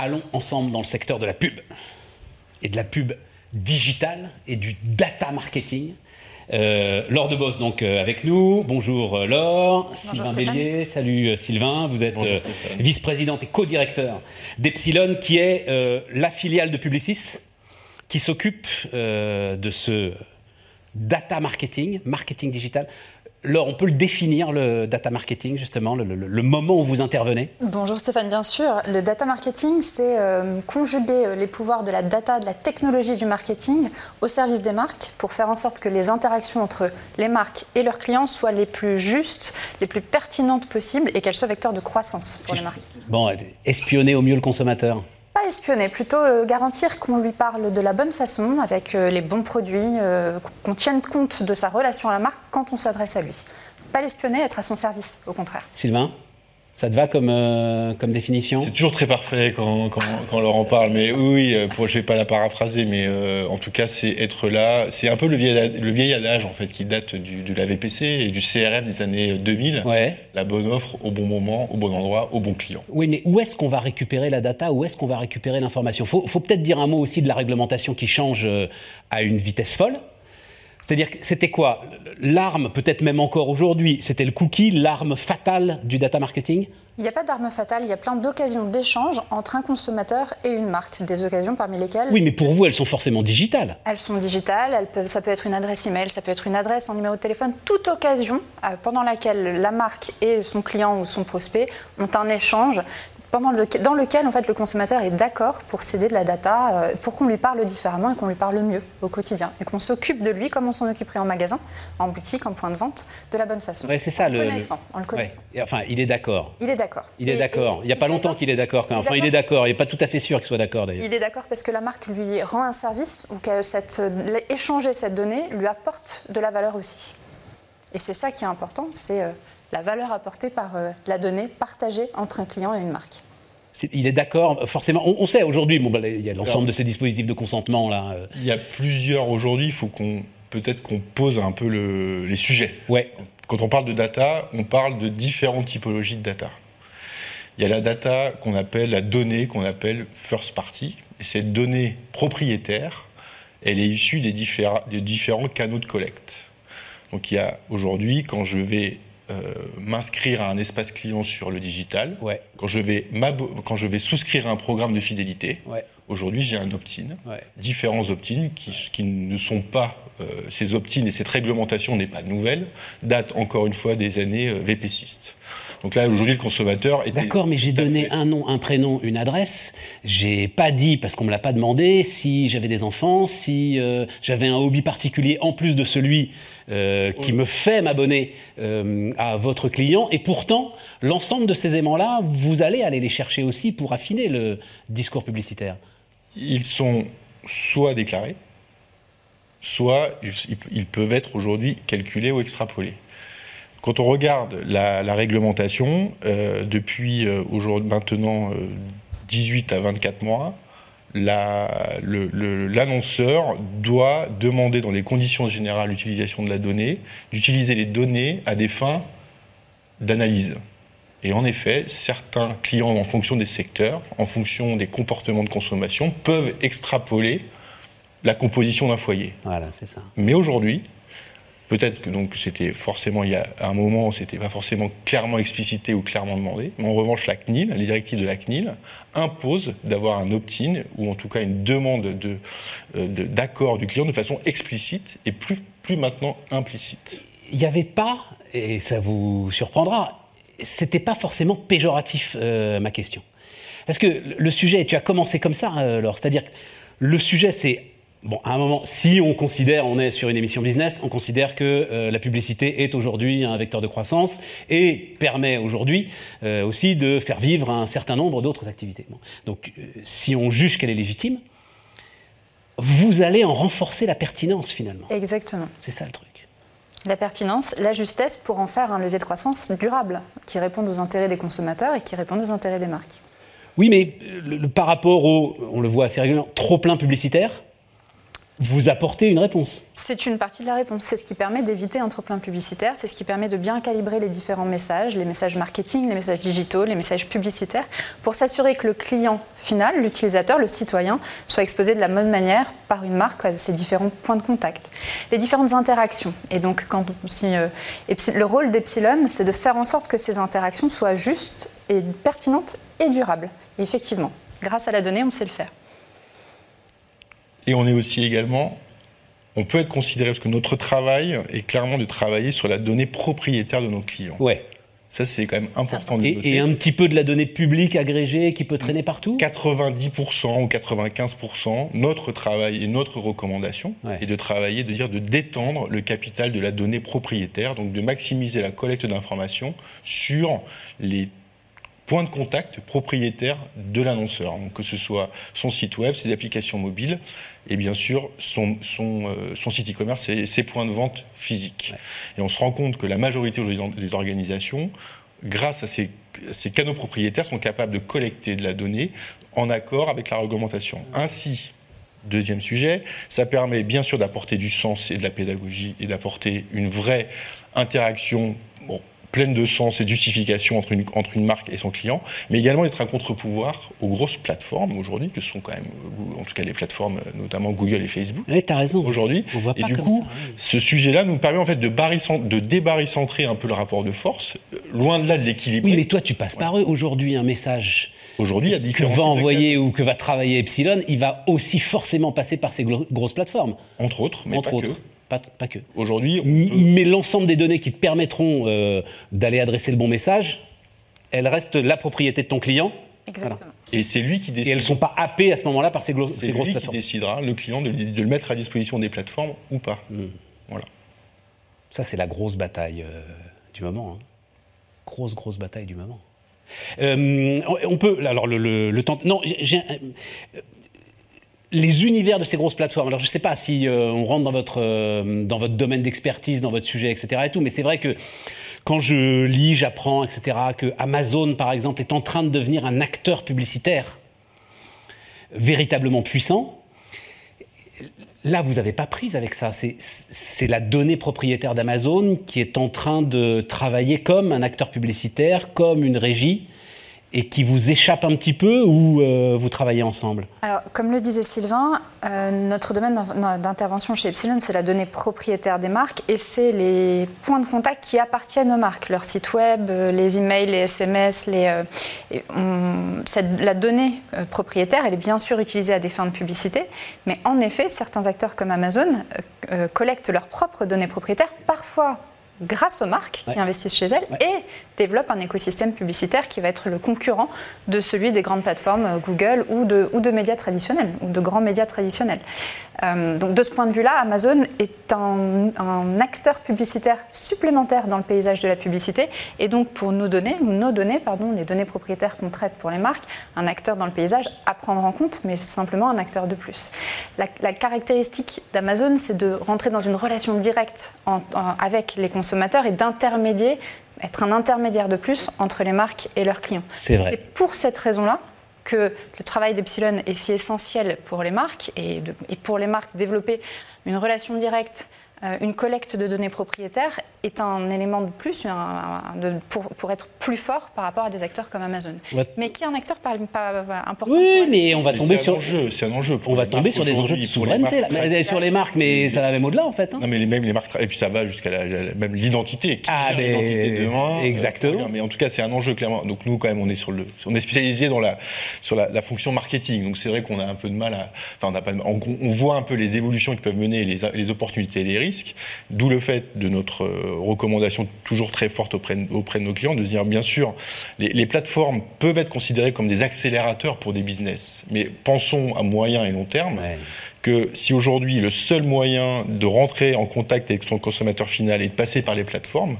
allons ensemble dans le secteur de la pub et de la pub digitale et du data marketing. Euh, Laure de Boss donc euh, avec nous. Bonjour euh, Laure, Sylvain Bélier. Salut euh, Sylvain, vous êtes euh, vice-présidente et co-directeur d'Epsilon qui est euh, la filiale de Publicis qui s'occupe euh, de ce data marketing, marketing digital. Laure, on peut le définir, le data marketing, justement, le, le- le moment où vous intervenez? Bonjour Stéphane, bien sûr. Le data marketing, c'est euh, conjuguer euh, les pouvoirs de la data, de la technologie du marketing au service des marques pour faire en sorte que les interactions entre les marques et leurs clients soient les plus justes, les plus pertinentes possibles et qu'elles soient vecteurs de croissance pour les marques. Bon, espionner au mieux le consommateur. Pas espionner, plutôt euh, garantir qu'on lui parle de la bonne façon, avec euh, les bons produits, euh, qu'on tienne compte de sa relation à la marque quand on s'adresse à lui. Pas l'espionner, être à son service, au contraire. Sylvain, ça te va comme, euh, comme définition? C'est toujours très parfait quand, quand, quand Laurent parle, mais oui, euh, pour, je vais pas la paraphraser, mais euh, en tout cas, c'est être là. C'est un peu le vieil, le vieil adage en fait qui date du, de la VPC et du CRM des années 2000. Ouais. La bonne offre au bon moment, au bon endroit, au bon client. Oui, mais où est-ce qu'on va récupérer la data? Où est-ce qu'on va récupérer l'information? Faut, faut peut-être dire un mot aussi de la réglementation qui change à une vitesse folle. C'est-à-dire que c'était quoi? L'arme, peut-être même encore aujourd'hui, c'était le cookie, l'arme fatale du data marketing? Il n'y a pas d'arme fatale, il y a plein d'occasions d'échange entre un consommateur et une marque. Des occasions parmi lesquelles Oui, mais pour vous, elles sont forcément digitales. elles sont digitales, elles peuvent, ça peut être une adresse email, ça peut être une adresse, un numéro de téléphone, toute occasion euh, pendant laquelle la marque et son client ou son prospect ont un échange. Pendant le, dans lequel en fait, le consommateur est d'accord pour céder de la data, euh, pour qu'on lui parle différemment et qu'on lui parle mieux au quotidien. Et qu'on s'occupe de lui comme on s'en occuperait en magasin, en boutique, en point de vente, de la bonne façon. Ouais, c'est ça en le. le le- connaissant. En le Ouais. connaissant. Et Enfin, il est d'accord. Il est d'accord. Il est d'accord. Il n'y a pas longtemps qu'il est d'accord. quand Enfin, il est d'accord. d'accord. Il n'est pas tout à fait sûr qu'il soit d'accord d'ailleurs. Il est d'accord parce que la marque lui rend un service ou que cette, échanger cette donnée lui apporte de la valeur aussi. Et c'est ça qui est important, c'est euh, la valeur apportée par euh, la donnée partagée entre un client et une marque. Il est d'accord, forcément. On, on sait aujourd'hui, bon, bah, il y a l'ensemble de ces dispositifs de consentement là. euh, Il y a plusieurs aujourd'hui. Il faut qu'on peut-être qu'on pose un peu le- les sujets. Ouais. Quand on parle de data, on parle de différentes typologies de data. Il y a la data qu'on appelle la donnée qu'on appelle first party. Et cette donnée propriétaire, elle est issue des différents canaux de collecte. Donc il y a aujourd'hui, quand je vais euh, m'inscrire à un espace client sur le digital, Ouais. quand, je vais quand je vais souscrire à un programme de fidélité, Ouais. aujourd'hui j'ai un opt-in, Ouais. différents opt-in qui, qui ne sont pas, euh, ces opt-in et cette réglementation n'est pas nouvelle, date encore une fois des années euh, VPCistes. Donc là, aujourd'hui, le consommateur est. D'accord, mais j'ai donné un nom, un prénom, une adresse. J'ai pas dit, parce qu'on me l'a pas demandé, si j'avais des enfants, si euh, j'avais un hobby particulier en plus de celui euh, qui me fait m'abonner euh, à votre client. Et pourtant, l'ensemble de ces aimants-là, vous allez aller les chercher aussi pour affiner le discours publicitaire. Ils sont soit déclarés, soit ils, ils- ils peuvent être aujourd'hui calculés ou extrapolés. Quand on regarde la, la réglementation, euh, depuis euh, aujourd'hui maintenant euh, 18 à 24 mois, la- l'annonceur doit demander dans les conditions générales d'utilisation de la donnée, d'utiliser les données à des fins d'analyse. Et en effet, certains clients, en fonction des secteurs, en fonction des comportements de consommation, peuvent extrapoler la composition d'un foyer. Voilà, c'est ça. Mais aujourd'hui, peut-être que donc c'était forcément il y a un moment où c'était pas forcément clairement explicité ou clairement demandé, mais en revanche la CNIL, les directives de la CNIL imposent d'avoir un opt-in ou en tout cas une demande de, euh, d'accord du client de façon explicite et plus, plus maintenant implicite. il n'y avait pas, et ça vous surprendra, c'était pas forcément péjoratif euh, ma question. Parce que le sujet, tu as commencé comme ça, euh, alors, c'est-à-dire que le sujet, c'est Bon, à un moment, si on considère, on est sur une émission business, on considère que euh, la publicité est aujourd'hui un vecteur de croissance et permet aujourd'hui euh, aussi de faire vivre un certain nombre d'autres activités. Bon. Donc, euh, si on juge qu'elle est légitime, vous allez en renforcer la pertinence finalement. Exactement. C'est ça le truc. La pertinence, la justesse pour en faire un levier de croissance durable, qui réponde aux intérêts des consommateurs et qui réponde aux intérêts des marques. Oui, mais le, le- par rapport au, on le voit assez régulièrement, trop plein publicitaire, vous apportez une réponse. C'est une partie de la réponse. C'est ce qui permet d'éviter un trop-plein publicitaire. C'est ce qui permet de bien calibrer les différents messages, les messages marketing, les messages digitaux, les messages publicitaires, pour s'assurer que le client final, l'utilisateur, le citoyen, soit exposé de la bonne manière par une marque à ses différents points de contact. Les différentes interactions. Et donc, quand, euh, le rôle d'Epsilon, c'est de faire en sorte que ces interactions soient justes pertinentes et durables. Effectivement, grâce à la donnée, on sait le faire. Et on est aussi également, on peut être considéré, parce que notre travail est clairement de travailler sur la donnée propriétaire de nos clients. Ouais. Ça, c'est quand même important de et, noter. Et un petit peu de la donnée publique agrégée qui peut traîner partout? 90% ou 95%, notre travail et notre recommandation est de travailler, de dire de détendre le capital de la donnée propriétaire, donc de maximiser la collecte d'informations sur les point de contact propriétaire de l'annonceur, que ce soit son site web, ses applications mobiles et bien sûr son, son, euh, son site e-commerce et ses points de vente physiques. Et on se rend compte que la majorité des organisations, grâce à ces, ces canaux propriétaires, sont capables de collecter de la donnée en accord avec la réglementation. Ainsi, Deuxième sujet, ça permet bien sûr d'apporter du sens et de la pédagogie et d'apporter une vraie interaction pleine de sens et de justification entre une, entre une marque et son client, mais également être un contre-pouvoir aux grosses plateformes aujourd'hui, que sont quand même, en tout cas les plateformes, notamment Google et Facebook. Oui, tu as raison. Aujourd'hui. On voit pas et du comme coup, ça, oui. ce sujet-là nous permet en fait de, de débarricentrer un peu le rapport de force, euh, loin de là de l'équilibre. Oui, mais toi, tu passes par eux. Aujourd'hui, un message Aujourd'hui, y a que différents va envoyer ou que va travailler Epsilon, il va aussi forcément passer par ces grosses plateformes. Entre autres, mais entre pas autres. que. Pas, pas que. Aujourd'hui, peut- Mais l'ensemble des données qui te permettront euh, d'aller adresser le bon message, elles restent la propriété de ton client. Exactement. Voilà. et c'est lui qui Et décide. elles ne sont pas happées à ce moment-là par ces, glo- C'est ces grosses lui qui plateformes. décidera, le client, de, de le mettre à disposition des plateformes ou pas. Hmm. Voilà. Ça, c'est la grosse bataille euh, du moment. hein. Grosse, grosse bataille du moment. Euh, on peut. Alors, le, le- le temps. Non, j'ai. un- euh, les univers de ces grosses plateformes. Alors, je ne sais pas si euh, on rentre dans votre, euh, dans votre domaine d'expertise, dans votre sujet, etc. Et tout, mais c'est vrai que quand je lis, j'apprends, etc., que Amazon, par exemple, est en train de devenir un acteur publicitaire véritablement puissant. Là, vous n'avez pas prise avec ça. C'est- C'est la donnée propriétaire d'Amazon qui est en train de travailler comme un acteur publicitaire, comme une régie, et qui vous échappe un petit peu ou euh, vous travaillez ensemble Alors, comme le disait Sylvain, euh, notre domaine d'in- d'intervention chez Epsilon, c'est la donnée propriétaire des marques et c'est les points de contact qui appartiennent aux marques, leur site web, euh, les emails, les SMS. La donnée propriétaire, elle est bien sûr utilisée à des fins de publicité, mais en effet, certains acteurs comme Amazon collectent leurs propres données propriétaires, parfois grâce aux marques Ouais. qui investissent chez elles Ouais. et développent un écosystème publicitaire qui va être le concurrent de celui des grandes plateformes euh, Google ou de, ou de médias traditionnels, ou de grands médias traditionnels. Euh, donc de ce point de vue-là, Amazon est un, un acteur publicitaire supplémentaire dans le paysage de la publicité et donc pour nos données, nos données, pardon, les données propriétaires qu'on traite pour les marques, un acteur dans le paysage à prendre en compte, mais simplement un acteur de plus. La, la caractéristique d'Amazon, c'est de rentrer dans une relation directe en- en- avec les consommateurs et d'intermédier être un intermédiaire de plus entre les marques et leurs clients. C'est vrai. C'est pour cette raison-là que le travail d'Epsilon est si essentiel pour les marques et, de- et pour les marques développer une relation directe, une collecte de données propriétaires est un élément de plus un- un- de- pour, pour être plus fort par rapport à des acteurs comme Amazon. Mais qui est un acteur pas, pas- pas important Oui, mais on va Mais tomber sur. un enjeu, c'est un enjeu pour on va les tomber sur des enjeux de les souveraineté, là. marques Mais sur les marques, mais ça va même au-delà en fait. hein. Non, mais les, même les marques, et puis ça va jusqu'à la- la- même l'identité. Qui Ah, mais- l'identité de demain, exactement. euh, mais en tout cas, c'est un enjeu clairement. Donc nous, quand même, on est sur le, on est spécialisé dans la, sur la, la fonction marketing. Donc c'est vrai qu'on a un peu de mal à, enfin, on n'a pas, de- en gros, on voit un peu les évolutions qui peuvent mener, les, les opportunités et les risques. D'où le fait de notre euh, recommandation toujours très forte auprès de, auprès de nos clients de se dire, bien sûr, les, les plateformes peuvent être considérées comme des accélérateurs pour des business. Mais pensons à moyen et long terme Ouais. que si aujourd'hui le seul moyen de rentrer en contact avec son consommateur final est de passer par les plateformes,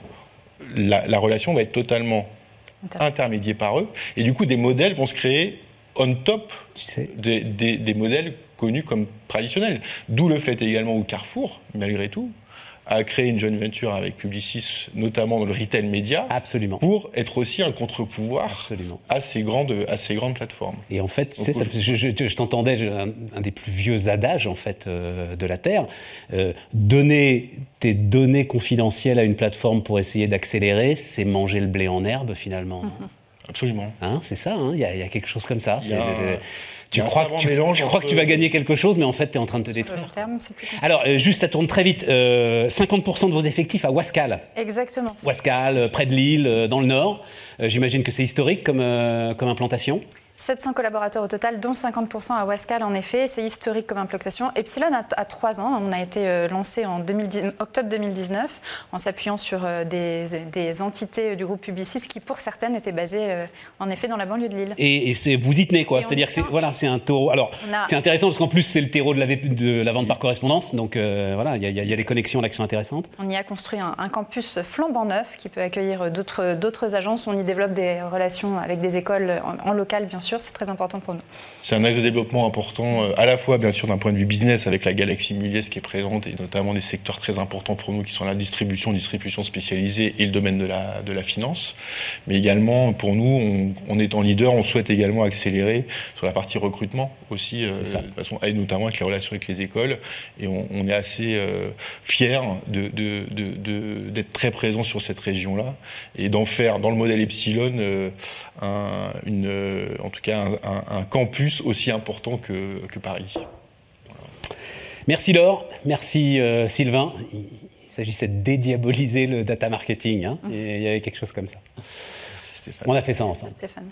la, la relation va être totalement Inter- intermédiée par eux. Et du coup, des modèles vont se créer on top Tu sais. des, des- des modèles connus comme traditionnels. D'où le fait également où Carrefour, malgré tout, a créé une joint venture avec Publicis, notamment dans le retail média, Absolument. pour être aussi un contre-pouvoir Absolument. à ces grandes, à ces grandes plateformes. Et en fait, tu sais, Donc, ça- je, je- je t'entendais, un, un des plus vieux adages en fait euh, de la Terre. Euh, donner tes données confidentielles à une plateforme pour essayer d'accélérer, c'est manger le blé en herbe finalement. Absolument. Hein, c'est ça, hein, il y, a- il y a quelque chose comme ça. A euh, tu crois, que tu, mélange tu crois que entre- tu vas gagner quelque chose, mais en fait, tu es en train de te détruire. terme, c'est plus compliqué. Alors, euh, juste, ça tourne très vite. Euh, 50% de vos effectifs à Wascal. Exactement. Wascal, euh, près de Lille, euh, dans le Nord. Euh, J'imagine que c'est historique comme, euh, comme implantation. 700 collaborateurs au total, dont 50% à Wascal en effet. C'est historique comme implantation. Epsilon a, 3 ans. On a été euh, lancé en 2010 octobre 2019 en s'appuyant sur euh, des, des entités du groupe Publicis qui, pour certaines, étaient basées euh, en effet dans la banlieue de Lille. Et, vous y tenez, quoi. C'est-à-dire que voilà, c'est un taureau. Alors, a- c'est intéressant parce qu'en plus, c'est le terreau de la, vé- de la vente par correspondance. Donc, euh, voilà, il y, a- y y des connexions là qui sont intéressantes. On y a construit un, un campus flambant neuf qui peut accueillir d'autres d'autres agences. On y développe des relations avec des écoles en, en local, bien sûr. C'est très important pour nous. C'est un axe de développement important, euh, à la fois bien sûr d'un point de vue business avec la galaxie Muliez qui est présente et notamment des secteurs très importants pour nous qui sont la distribution, distribution spécialisée et le domaine de la, de la finance. Mais également pour nous, on, on étant leader, on souhaite également accélérer sur la partie recrutement aussi, euh, de façon, et notamment avec les relations avec les écoles. Et on, on est assez euh, fiers de, de- de- de- d'être très présent sur cette région-là et d'en faire dans le modèle Epsilon euh, un, une, euh, en tout cas un, un- un campus aussi important que, que Paris. Merci Laure, merci euh, Sylvain. Il, il s'agissait de dédiaboliser le data marketing. hein, et il y avait quelque chose comme ça. Stéphane. On a fait ça ensemble. Stéphane.